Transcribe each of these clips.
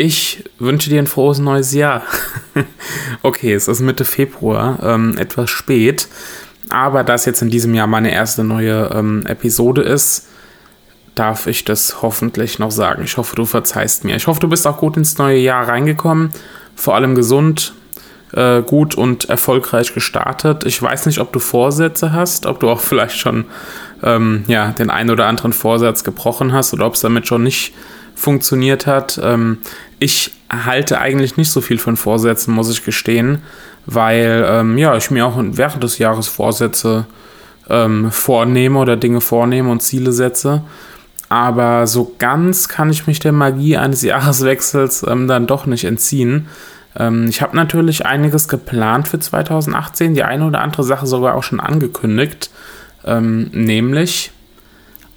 Ich wünsche dir ein frohes neues Jahr. okay, es ist Mitte Februar, ähm, etwas spät. Aber da es jetzt in diesem Jahr meine erste neue ähm, Episode ist, darf ich das hoffentlich noch sagen. Ich hoffe, du verzeihst mir. Ich hoffe, du bist auch gut ins neue Jahr reingekommen. Vor allem gesund, äh, gut und erfolgreich gestartet. Ich weiß nicht, ob du Vorsätze hast, ob du auch vielleicht schon ähm, ja, den einen oder anderen Vorsatz gebrochen hast oder ob es damit schon nicht funktioniert hat. Ähm, ich halte eigentlich nicht so viel von Vorsätzen, muss ich gestehen, weil ähm, ja, ich mir auch während des Jahres Vorsätze ähm, vornehme oder Dinge vornehme und Ziele setze. Aber so ganz kann ich mich der Magie eines Jahreswechsels ähm, dann doch nicht entziehen. Ähm, ich habe natürlich einiges geplant für 2018, die eine oder andere Sache sogar auch schon angekündigt, ähm, nämlich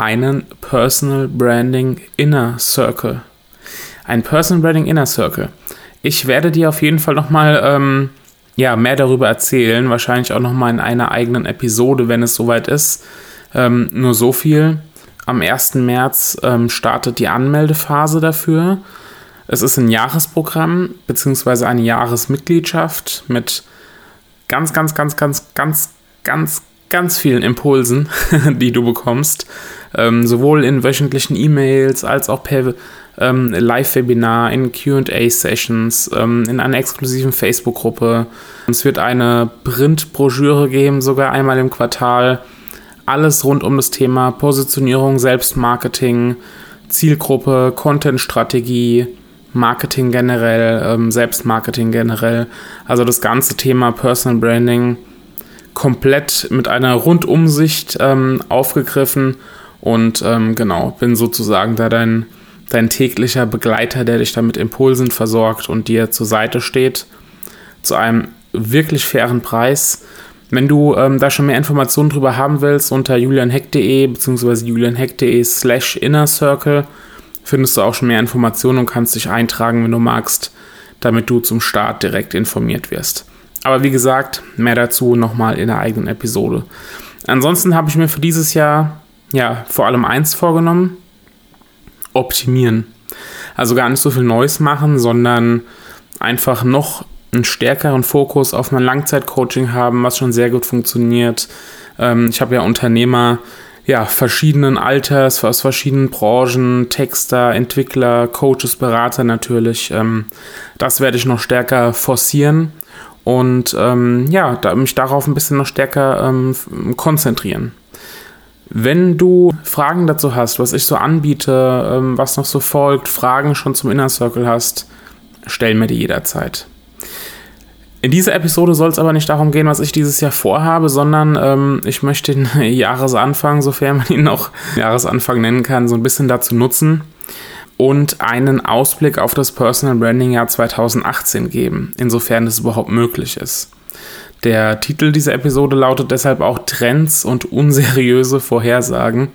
einen Personal Branding Inner Circle. Ein Personal Branding Inner Circle. Ich werde dir auf jeden Fall nochmal ähm, ja, mehr darüber erzählen, wahrscheinlich auch nochmal in einer eigenen Episode, wenn es soweit ist. Ähm, nur so viel. Am 1. März ähm, startet die Anmeldephase dafür. Es ist ein Jahresprogramm beziehungsweise eine Jahresmitgliedschaft mit ganz, ganz, ganz, ganz, ganz, ganz, ganz vielen Impulsen, die du bekommst, ähm, sowohl in wöchentlichen E-Mails als auch per ähm, Live-Webinar, in QA-Sessions, ähm, in einer exklusiven Facebook-Gruppe. Es wird eine Print-Broschüre geben, sogar einmal im Quartal. Alles rund um das Thema Positionierung, Selbstmarketing, Zielgruppe, Content-Strategie, Marketing generell, ähm, Selbstmarketing generell. Also das ganze Thema Personal Branding komplett mit einer Rundumsicht ähm, aufgegriffen und ähm, genau, bin sozusagen da dein, dein täglicher Begleiter, der dich da mit Impulsen versorgt und dir zur Seite steht, zu einem wirklich fairen Preis. Wenn du ähm, da schon mehr Informationen drüber haben willst, unter julianheck.de bzw. julianheck.de slash innercircle findest du auch schon mehr Informationen und kannst dich eintragen, wenn du magst, damit du zum Start direkt informiert wirst. Aber wie gesagt, mehr dazu nochmal in der eigenen Episode. Ansonsten habe ich mir für dieses Jahr ja vor allem eins vorgenommen: optimieren. Also gar nicht so viel Neues machen, sondern einfach noch einen stärkeren Fokus auf mein Langzeitcoaching haben, was schon sehr gut funktioniert. Ähm, ich habe ja Unternehmer ja, verschiedenen Alters, aus verschiedenen Branchen, Texter, Entwickler, Coaches, Berater natürlich. Ähm, das werde ich noch stärker forcieren und ähm, ja, da, mich darauf ein bisschen noch stärker ähm, konzentrieren. Wenn du Fragen dazu hast, was ich so anbiete, ähm, was noch so folgt, Fragen schon zum Inner Circle hast, stell mir die jederzeit. In dieser Episode soll es aber nicht darum gehen, was ich dieses Jahr vorhabe, sondern ähm, ich möchte den Jahresanfang, sofern man ihn noch Jahresanfang nennen kann, so ein bisschen dazu nutzen, und einen Ausblick auf das Personal Branding Jahr 2018 geben, insofern es überhaupt möglich ist. Der Titel dieser Episode lautet deshalb auch Trends und unseriöse Vorhersagen.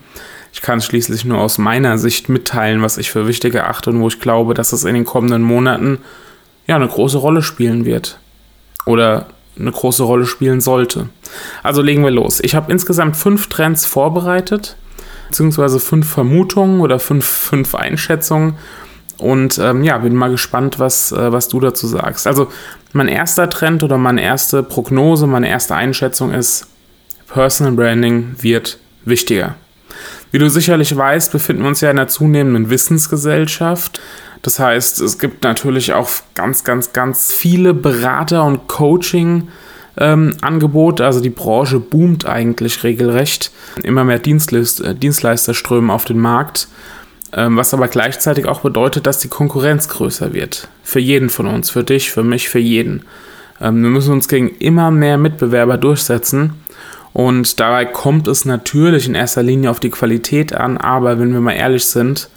Ich kann schließlich nur aus meiner Sicht mitteilen, was ich für wichtig erachte und wo ich glaube, dass es in den kommenden Monaten ja eine große Rolle spielen wird. Oder eine große Rolle spielen sollte. Also legen wir los. Ich habe insgesamt fünf Trends vorbereitet beziehungsweise fünf Vermutungen oder fünf, fünf Einschätzungen. Und ähm, ja, bin mal gespannt, was, äh, was du dazu sagst. Also mein erster Trend oder meine erste Prognose, meine erste Einschätzung ist, Personal Branding wird wichtiger. Wie du sicherlich weißt, befinden wir uns ja in einer zunehmenden Wissensgesellschaft. Das heißt, es gibt natürlich auch ganz, ganz, ganz viele Berater und Coaching- ähm, Angebot. Also die Branche boomt eigentlich regelrecht. Immer mehr Dienstleist äh, Dienstleister strömen auf den Markt. Ähm, was aber gleichzeitig auch bedeutet, dass die Konkurrenz größer wird. Für jeden von uns, für dich, für mich, für jeden. Ähm, wir müssen uns gegen immer mehr Mitbewerber durchsetzen. Und dabei kommt es natürlich in erster Linie auf die Qualität an, aber wenn wir mal ehrlich sind,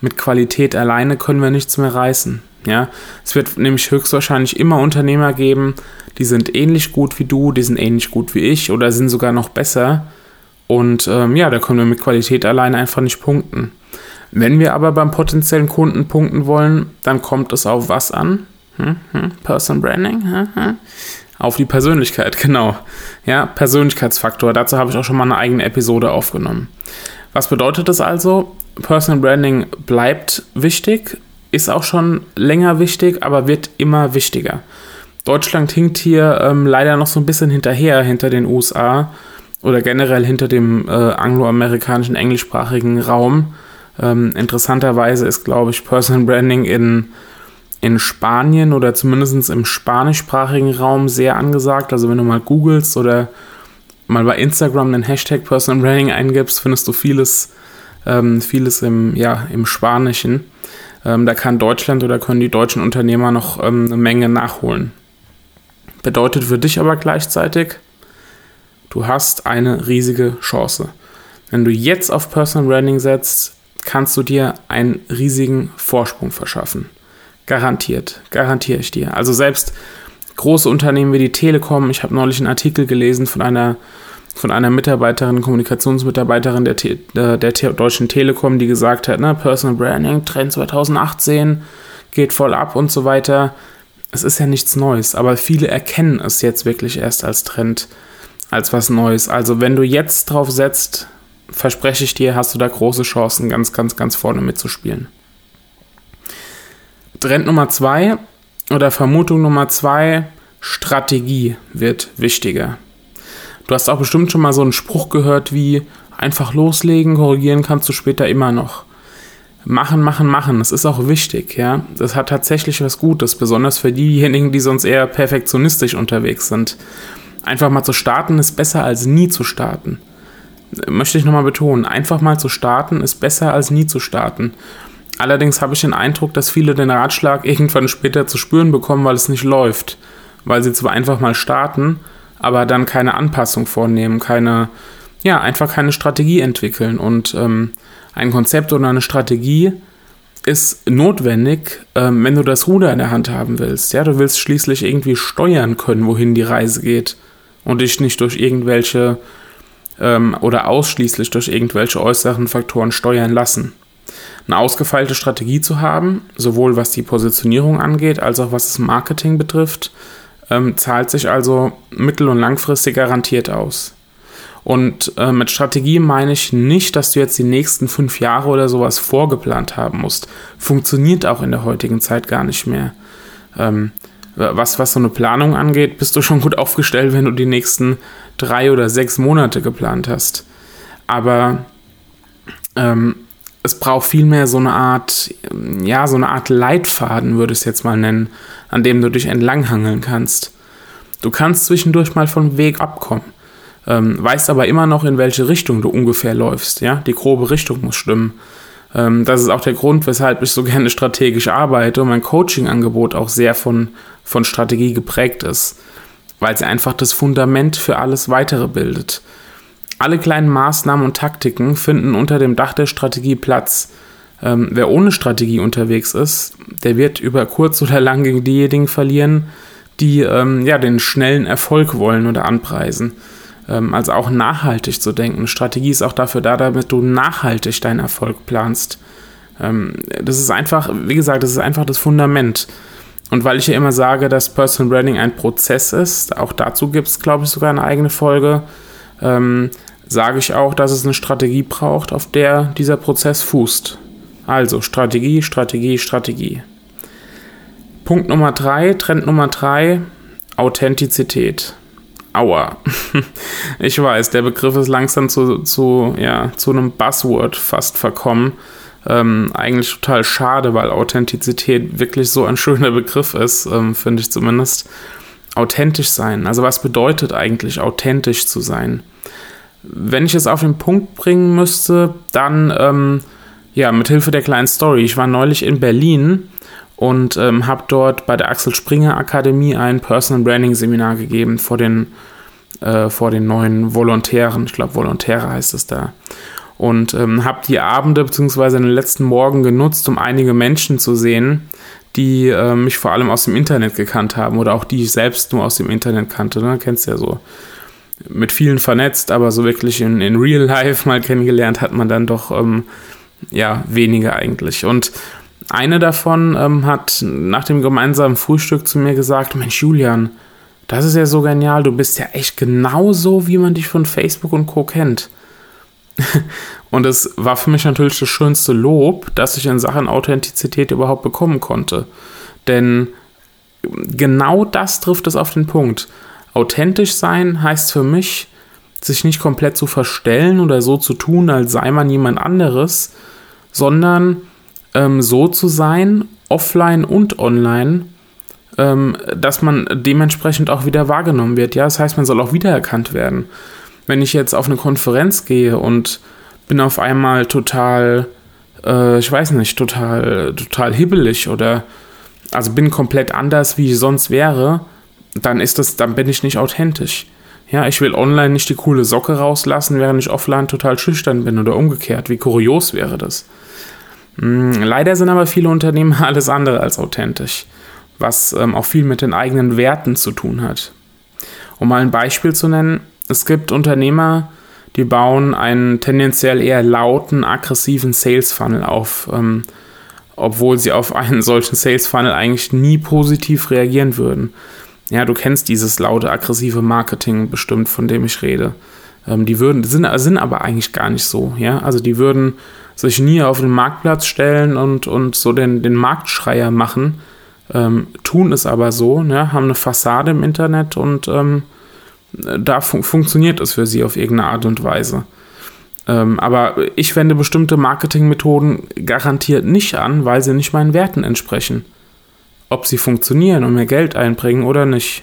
mit Qualität alleine können wir nichts mehr reißen. Ja, es wird nämlich höchstwahrscheinlich immer Unternehmer geben, die sind ähnlich gut wie du, die sind ähnlich gut wie ich oder sind sogar noch besser. Und ähm, ja, da können wir mit Qualität allein einfach nicht punkten. Wenn wir aber beim potenziellen Kunden punkten wollen, dann kommt es auf was an? Hm, hm, Person Branding? Hm, hm. auf die Persönlichkeit, genau. Ja, Persönlichkeitsfaktor. Dazu habe ich auch schon mal eine eigene Episode aufgenommen. Was bedeutet das also? Personal Branding bleibt wichtig, ist auch schon länger wichtig, aber wird immer wichtiger. Deutschland hinkt hier ähm, leider noch so ein bisschen hinterher, hinter den USA oder generell hinter dem äh, angloamerikanischen englischsprachigen Raum. Ähm, interessanterweise ist, glaube ich, Personal Branding in, in Spanien oder zumindest im spanischsprachigen Raum sehr angesagt. Also wenn du mal googelst oder mal bei Instagram den Hashtag Personal Branding eingibst, findest du vieles, ähm, vieles im, ja, im Spanischen. Ähm, da kann Deutschland oder können die deutschen Unternehmer noch ähm, eine Menge nachholen. Bedeutet für dich aber gleichzeitig, du hast eine riesige Chance. Wenn du jetzt auf Personal Branding setzt, kannst du dir einen riesigen Vorsprung verschaffen. Garantiert, garantiere ich dir. Also selbst große Unternehmen wie die Telekom, ich habe neulich einen Artikel gelesen von einer von einer Mitarbeiterin, Kommunikationsmitarbeiterin der, der, der Deutschen Telekom, die gesagt hat, ne, Personal Branding, Trend 2018, geht voll ab und so weiter. Es ist ja nichts Neues, aber viele erkennen es jetzt wirklich erst als Trend, als was Neues. Also wenn du jetzt drauf setzt, verspreche ich dir, hast du da große Chancen, ganz, ganz, ganz vorne mitzuspielen. Trend Nummer zwei oder Vermutung Nummer zwei, Strategie wird wichtiger. Du hast auch bestimmt schon mal so einen Spruch gehört wie einfach loslegen, korrigieren kannst du später immer noch. Machen, machen, machen. Das ist auch wichtig, ja. Das hat tatsächlich was Gutes, besonders für diejenigen, die sonst eher perfektionistisch unterwegs sind. Einfach mal zu starten ist besser als nie zu starten. Möchte ich nochmal betonen, einfach mal zu starten ist besser als nie zu starten. Allerdings habe ich den Eindruck, dass viele den Ratschlag irgendwann später zu spüren bekommen, weil es nicht läuft. Weil sie zwar einfach mal starten, aber dann keine Anpassung vornehmen, keine, ja, einfach keine Strategie entwickeln. Und ähm, ein Konzept oder eine Strategie ist notwendig, ähm, wenn du das Ruder in der Hand haben willst. Ja, du willst schließlich irgendwie steuern können, wohin die Reise geht und dich nicht durch irgendwelche ähm, oder ausschließlich durch irgendwelche äußeren Faktoren steuern lassen. Eine ausgefeilte Strategie zu haben, sowohl was die Positionierung angeht, als auch was das Marketing betrifft, ähm, zahlt sich also mittel- und langfristig garantiert aus. Und äh, mit Strategie meine ich nicht, dass du jetzt die nächsten fünf Jahre oder sowas vorgeplant haben musst. Funktioniert auch in der heutigen Zeit gar nicht mehr. Ähm, was, was so eine Planung angeht, bist du schon gut aufgestellt, wenn du die nächsten drei oder sechs Monate geplant hast. Aber ähm, es braucht vielmehr so eine Art, ja, so eine Art Leitfaden, würde ich es jetzt mal nennen, an dem du dich entlanghangeln kannst. Du kannst zwischendurch mal vom Weg abkommen, ähm, weißt aber immer noch, in welche Richtung du ungefähr läufst. Ja, die grobe Richtung muss stimmen. Ähm, das ist auch der Grund, weshalb ich so gerne strategisch arbeite und mein Coaching-Angebot auch sehr von, von Strategie geprägt ist, weil sie einfach das Fundament für alles weitere bildet. Alle kleinen Maßnahmen und Taktiken finden unter dem Dach der Strategie Platz. Ähm, wer ohne Strategie unterwegs ist, der wird über kurz oder lang gegen diejenigen verlieren, die ähm, ja, den schnellen Erfolg wollen oder anpreisen. Ähm, also auch nachhaltig zu denken. Strategie ist auch dafür da, damit du nachhaltig deinen Erfolg planst. Ähm, das ist einfach, wie gesagt, das ist einfach das Fundament. Und weil ich ja immer sage, dass Personal Branding ein Prozess ist, auch dazu gibt es, glaube ich, sogar eine eigene Folge, ähm, sage ich auch, dass es eine Strategie braucht, auf der dieser Prozess fußt. Also Strategie, Strategie, Strategie. Punkt Nummer drei, Trend Nummer drei, Authentizität. Aua. Ich weiß, der Begriff ist langsam zu, zu, ja, zu einem Buzzword fast verkommen. Ähm, eigentlich total schade, weil Authentizität wirklich so ein schöner Begriff ist, ähm, finde ich zumindest. Authentisch sein. Also was bedeutet eigentlich authentisch zu sein? Wenn ich es auf den Punkt bringen müsste, dann ähm, ja, mit Hilfe der kleinen Story. Ich war neulich in Berlin und ähm, habe dort bei der Axel Springer Akademie ein Personal Branding Seminar gegeben vor den, äh, vor den neuen Volontären. Ich glaube, Volontäre heißt es da. Und ähm, habe die Abende bzw. den letzten Morgen genutzt, um einige Menschen zu sehen, die äh, mich vor allem aus dem Internet gekannt haben oder auch die ich selbst nur aus dem Internet kannte. Ne? Kennst ja so. Mit vielen vernetzt, aber so wirklich in, in Real Life mal kennengelernt hat man dann doch ähm, ja wenige eigentlich. Und eine davon ähm, hat nach dem gemeinsamen Frühstück zu mir gesagt: Mensch, Julian, das ist ja so genial, du bist ja echt genauso, wie man dich von Facebook und Co. kennt. Und es war für mich natürlich das schönste Lob, das ich in Sachen Authentizität überhaupt bekommen konnte. Denn genau das trifft es auf den Punkt. Authentisch sein heißt für mich, sich nicht komplett zu verstellen oder so zu tun, als sei man jemand anderes, sondern ähm, so zu sein, offline und online, ähm, dass man dementsprechend auch wieder wahrgenommen wird. Ja, das heißt, man soll auch wiedererkannt werden. Wenn ich jetzt auf eine Konferenz gehe und bin auf einmal total, äh, ich weiß nicht, total, total hibbelig oder also bin komplett anders, wie ich sonst wäre, dann ist das, dann bin ich nicht authentisch. Ja, ich will online nicht die coole Socke rauslassen, während ich offline total schüchtern bin oder umgekehrt. Wie kurios wäre das? Hm, leider sind aber viele Unternehmen alles andere als authentisch, was ähm, auch viel mit den eigenen Werten zu tun hat. Um mal ein Beispiel zu nennen, es gibt Unternehmer, die bauen einen tendenziell eher lauten, aggressiven Sales Funnel auf, ähm, obwohl sie auf einen solchen Sales Funnel eigentlich nie positiv reagieren würden. Ja, du kennst dieses laute, aggressive Marketing bestimmt, von dem ich rede. Ähm, die würden, sind, sind aber eigentlich gar nicht so, ja. Also die würden sich nie auf den Marktplatz stellen und, und so den, den Marktschreier machen, ähm, tun es aber so, ne, haben eine Fassade im Internet und ähm, da fun funktioniert es für sie auf irgendeine Art und Weise. Ähm, aber ich wende bestimmte Marketingmethoden garantiert nicht an, weil sie nicht meinen Werten entsprechen. Ob sie funktionieren und mir Geld einbringen oder nicht.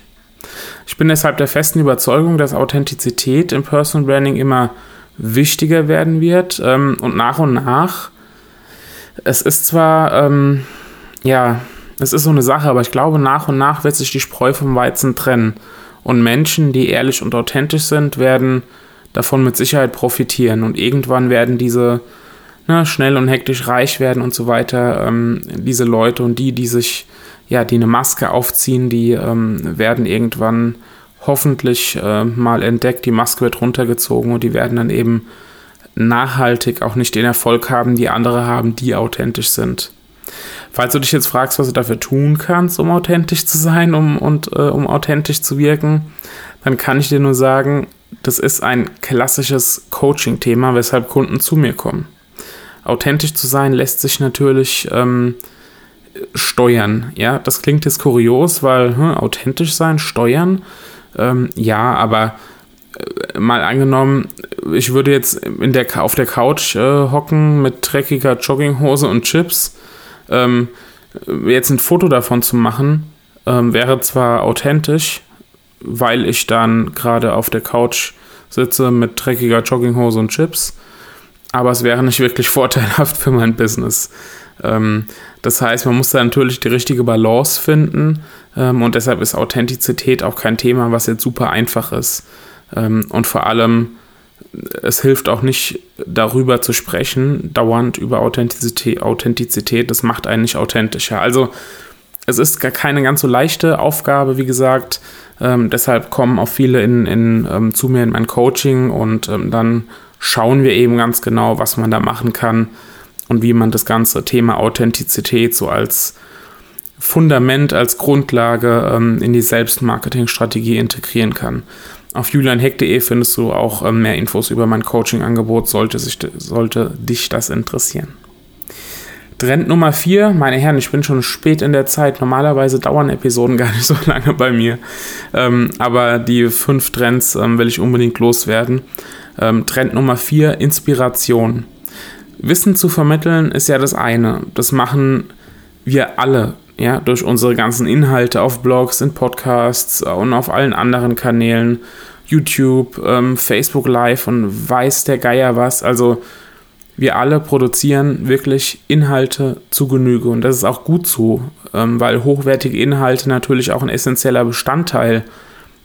Ich bin deshalb der festen Überzeugung, dass Authentizität im Personal Branding immer wichtiger werden wird ähm, und nach und nach. Es ist zwar, ähm, ja, es ist so eine Sache, aber ich glaube, nach und nach wird sich die Spreu vom Weizen trennen. Und Menschen, die ehrlich und authentisch sind, werden davon mit Sicherheit profitieren. Und irgendwann werden diese ne, schnell und hektisch reich werden und so weiter, ähm, diese Leute und die, die sich, ja, die eine Maske aufziehen, die ähm, werden irgendwann hoffentlich äh, mal entdeckt, die Maske wird runtergezogen und die werden dann eben nachhaltig auch nicht den Erfolg haben, die andere haben, die authentisch sind. Falls du dich jetzt fragst, was du dafür tun kannst, um authentisch zu sein um, und äh, um authentisch zu wirken, dann kann ich dir nur sagen, das ist ein klassisches Coaching-Thema, weshalb Kunden zu mir kommen. Authentisch zu sein lässt sich natürlich ähm, steuern. Ja, das klingt jetzt kurios, weil hm, authentisch sein, steuern, ähm, ja, aber äh, mal angenommen, ich würde jetzt in der, auf der Couch äh, hocken mit dreckiger Jogginghose und Chips ähm, jetzt ein Foto davon zu machen, ähm, wäre zwar authentisch, weil ich dann gerade auf der Couch sitze mit dreckiger Jogginghose und Chips, aber es wäre nicht wirklich vorteilhaft für mein Business. Ähm, das heißt, man muss da natürlich die richtige Balance finden ähm, und deshalb ist Authentizität auch kein Thema, was jetzt super einfach ist. Ähm, und vor allem es hilft auch nicht darüber zu sprechen, dauernd über Authentizität. Authentizität, das macht einen nicht authentischer. Also es ist gar keine ganz so leichte Aufgabe, wie gesagt. Ähm, deshalb kommen auch viele in, in, ähm, zu mir in mein Coaching und ähm, dann schauen wir eben ganz genau, was man da machen kann und wie man das ganze Thema Authentizität so als Fundament, als Grundlage ähm, in die Selbstmarketingstrategie integrieren kann. Auf julianheck.de findest du auch ähm, mehr Infos über mein Coaching-Angebot, sollte, sollte dich das interessieren. Trend Nummer 4, meine Herren, ich bin schon spät in der Zeit. Normalerweise dauern Episoden gar nicht so lange bei mir. Ähm, aber die fünf Trends ähm, will ich unbedingt loswerden. Ähm, Trend Nummer 4, Inspiration. Wissen zu vermitteln ist ja das eine. Das machen wir alle ja, durch unsere ganzen Inhalte auf Blogs, in Podcasts und auf allen anderen Kanälen, YouTube, ähm, Facebook Live und weiß der Geier was. Also wir alle produzieren wirklich Inhalte zu Genüge und das ist auch gut so, ähm, weil hochwertige Inhalte natürlich auch ein essentieller Bestandteil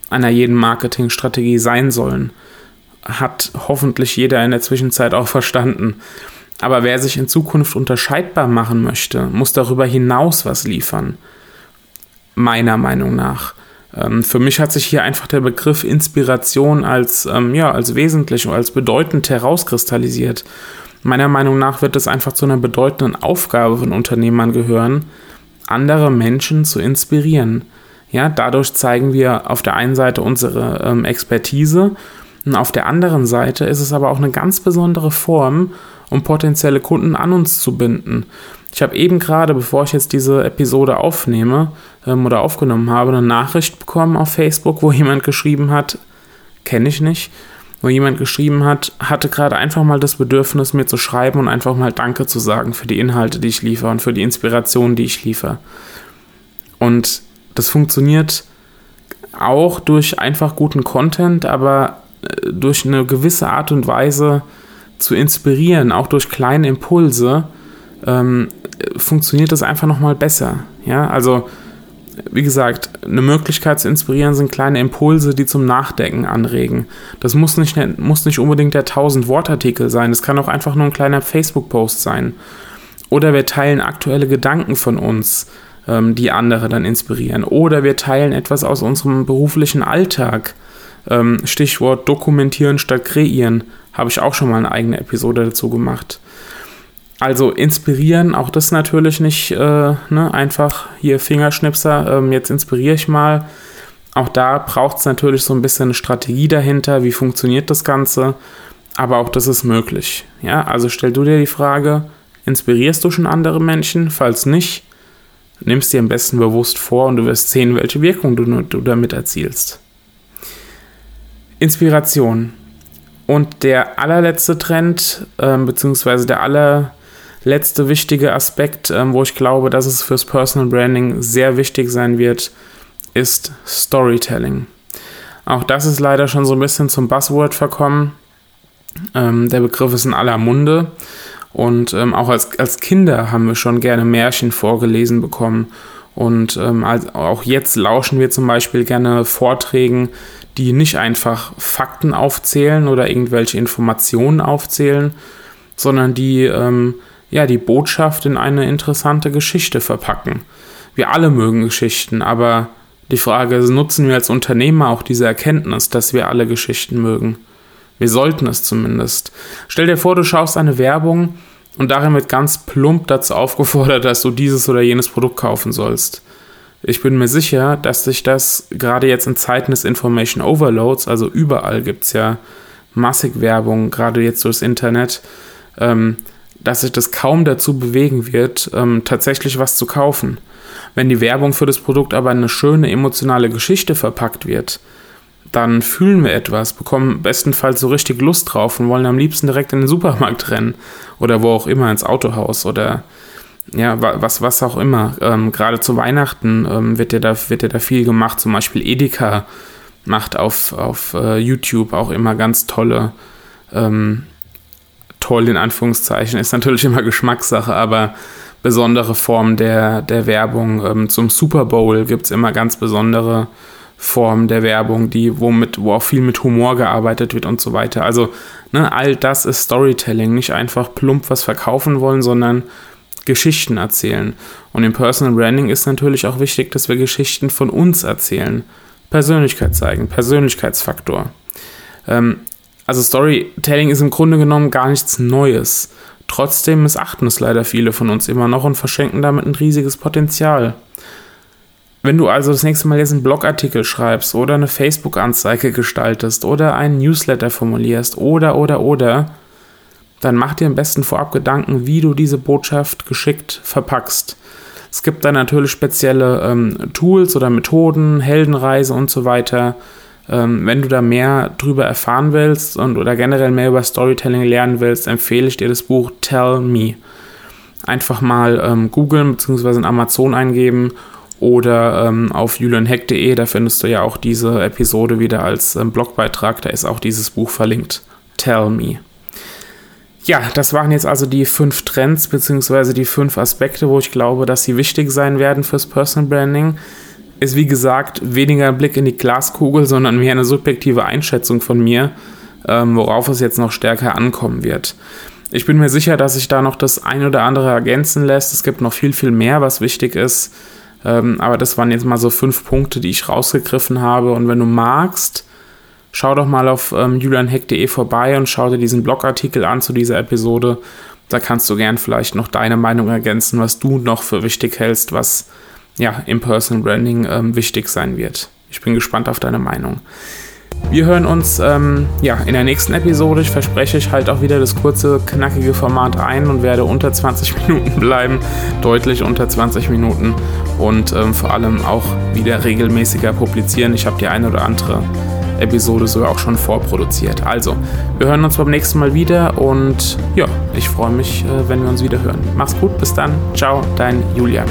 einer jeden Marketingstrategie sein sollen. Hat hoffentlich jeder in der Zwischenzeit auch verstanden. Aber wer sich in Zukunft unterscheidbar machen möchte, muss darüber hinaus was liefern. Meiner Meinung nach. Ähm, für mich hat sich hier einfach der Begriff Inspiration als, ähm, ja, als wesentlich und als bedeutend herauskristallisiert. Meiner Meinung nach wird es einfach zu einer bedeutenden Aufgabe von Unternehmern gehören, andere Menschen zu inspirieren. Ja, dadurch zeigen wir auf der einen Seite unsere ähm, Expertise und auf der anderen Seite ist es aber auch eine ganz besondere Form, um potenzielle Kunden an uns zu binden. Ich habe eben gerade, bevor ich jetzt diese Episode aufnehme ähm, oder aufgenommen habe, eine Nachricht bekommen auf Facebook, wo jemand geschrieben hat, kenne ich nicht, wo jemand geschrieben hat, hatte gerade einfach mal das Bedürfnis, mir zu schreiben und einfach mal Danke zu sagen für die Inhalte, die ich liefere und für die Inspiration, die ich liefere. Und das funktioniert auch durch einfach guten Content, aber äh, durch eine gewisse Art und Weise zu inspirieren, auch durch kleine Impulse, ähm, funktioniert das einfach nochmal besser. Ja, also wie gesagt, eine Möglichkeit zu inspirieren sind kleine Impulse, die zum Nachdenken anregen. Das muss nicht, muss nicht unbedingt der 1000-Wort-Artikel sein, es kann auch einfach nur ein kleiner Facebook-Post sein. Oder wir teilen aktuelle Gedanken von uns, ähm, die andere dann inspirieren. Oder wir teilen etwas aus unserem beruflichen Alltag. Ähm, Stichwort dokumentieren statt kreieren. Habe ich auch schon mal eine eigene Episode dazu gemacht. Also inspirieren, auch das natürlich nicht äh, ne, einfach hier Fingerschnipser, ähm, jetzt inspiriere ich mal. Auch da braucht es natürlich so ein bisschen eine Strategie dahinter, wie funktioniert das Ganze. Aber auch das ist möglich. Ja, also stell du dir die Frage, inspirierst du schon andere Menschen? Falls nicht, nimmst dir am besten bewusst vor und du wirst sehen, welche Wirkung du, du damit erzielst. Inspiration. Und der allerletzte Trend, ähm, beziehungsweise der allerletzte wichtige Aspekt, ähm, wo ich glaube, dass es fürs Personal Branding sehr wichtig sein wird, ist Storytelling. Auch das ist leider schon so ein bisschen zum Buzzword verkommen. Ähm, der Begriff ist in aller Munde. Und ähm, auch als, als Kinder haben wir schon gerne Märchen vorgelesen bekommen. Und ähm, also auch jetzt lauschen wir zum Beispiel gerne Vorträgen, die nicht einfach Fakten aufzählen oder irgendwelche Informationen aufzählen, sondern die ähm, ja die Botschaft in eine interessante Geschichte verpacken. Wir alle mögen Geschichten, aber die Frage ist, nutzen wir als Unternehmer auch diese Erkenntnis, dass wir alle Geschichten mögen? Wir sollten es zumindest. Stell dir vor, du schaust eine Werbung und darin wird ganz plump dazu aufgefordert, dass du dieses oder jenes Produkt kaufen sollst. Ich bin mir sicher, dass sich das gerade jetzt in Zeiten des Information Overloads, also überall gibt es ja massig Werbung, gerade jetzt durchs Internet, ähm, dass sich das kaum dazu bewegen wird, ähm, tatsächlich was zu kaufen. Wenn die Werbung für das Produkt aber eine schöne emotionale Geschichte verpackt wird, dann fühlen wir etwas, bekommen bestenfalls so richtig Lust drauf und wollen am liebsten direkt in den Supermarkt rennen oder wo auch immer ins Autohaus oder ja, was, was auch immer. Ähm, Gerade zu Weihnachten ähm, wird, ja da, wird ja da viel gemacht, zum Beispiel Edeka macht auf, auf uh, YouTube auch immer ganz tolle, ähm, toll in Anführungszeichen, ist natürlich immer Geschmackssache, aber besondere Formen der, der Werbung. Ähm, zum Super Bowl gibt es immer ganz besondere Form der Werbung, die, womit, wo auch viel mit Humor gearbeitet wird und so weiter. Also, ne, all das ist Storytelling, nicht einfach plump was verkaufen wollen, sondern Geschichten erzählen. Und im Personal Branding ist natürlich auch wichtig, dass wir Geschichten von uns erzählen. Persönlichkeit zeigen, Persönlichkeitsfaktor. Ähm, also Storytelling ist im Grunde genommen gar nichts Neues. Trotzdem missachten es leider viele von uns immer noch und verschenken damit ein riesiges Potenzial. Wenn du also das nächste Mal jetzt einen Blogartikel schreibst oder eine Facebook-Anzeige gestaltest oder einen Newsletter formulierst oder, oder, oder, dann mach dir am besten vorab Gedanken, wie du diese Botschaft geschickt verpackst. Es gibt da natürlich spezielle ähm, Tools oder Methoden, Heldenreise und so weiter. Ähm, wenn du da mehr drüber erfahren willst und oder generell mehr über Storytelling lernen willst, empfehle ich dir das Buch Tell Me. Einfach mal ähm, googeln bzw. in Amazon eingeben oder ähm, auf julianheck.de, da findest du ja auch diese Episode wieder als ähm, Blogbeitrag, da ist auch dieses Buch verlinkt. Tell Me. Ja, das waren jetzt also die fünf Trends beziehungsweise die fünf Aspekte, wo ich glaube, dass sie wichtig sein werden fürs Personal Branding. Ist wie gesagt weniger ein Blick in die Glaskugel, sondern mehr eine subjektive Einschätzung von mir, ähm, worauf es jetzt noch stärker ankommen wird. Ich bin mir sicher, dass sich da noch das ein oder andere ergänzen lässt. Es gibt noch viel, viel mehr, was wichtig ist. Ähm, aber das waren jetzt mal so fünf Punkte, die ich rausgegriffen habe. Und wenn du magst, schau doch mal auf ähm, julianheck.de vorbei und schau dir diesen Blogartikel an zu dieser Episode. Da kannst du gern vielleicht noch deine Meinung ergänzen, was du noch für wichtig hältst, was ja im Personal Branding ähm, wichtig sein wird. Ich bin gespannt auf deine Meinung. Wir hören uns ähm, ja, in der nächsten Episode. Ich verspreche, ich halte auch wieder das kurze, knackige Format ein und werde unter 20 Minuten bleiben. Deutlich unter 20 Minuten. Und ähm, vor allem auch wieder regelmäßiger publizieren. Ich habe die eine oder andere Episode sogar auch schon vorproduziert. Also, wir hören uns beim nächsten Mal wieder und ja, ich freue mich, äh, wenn wir uns wieder hören. Mach's gut, bis dann. Ciao, dein Julian.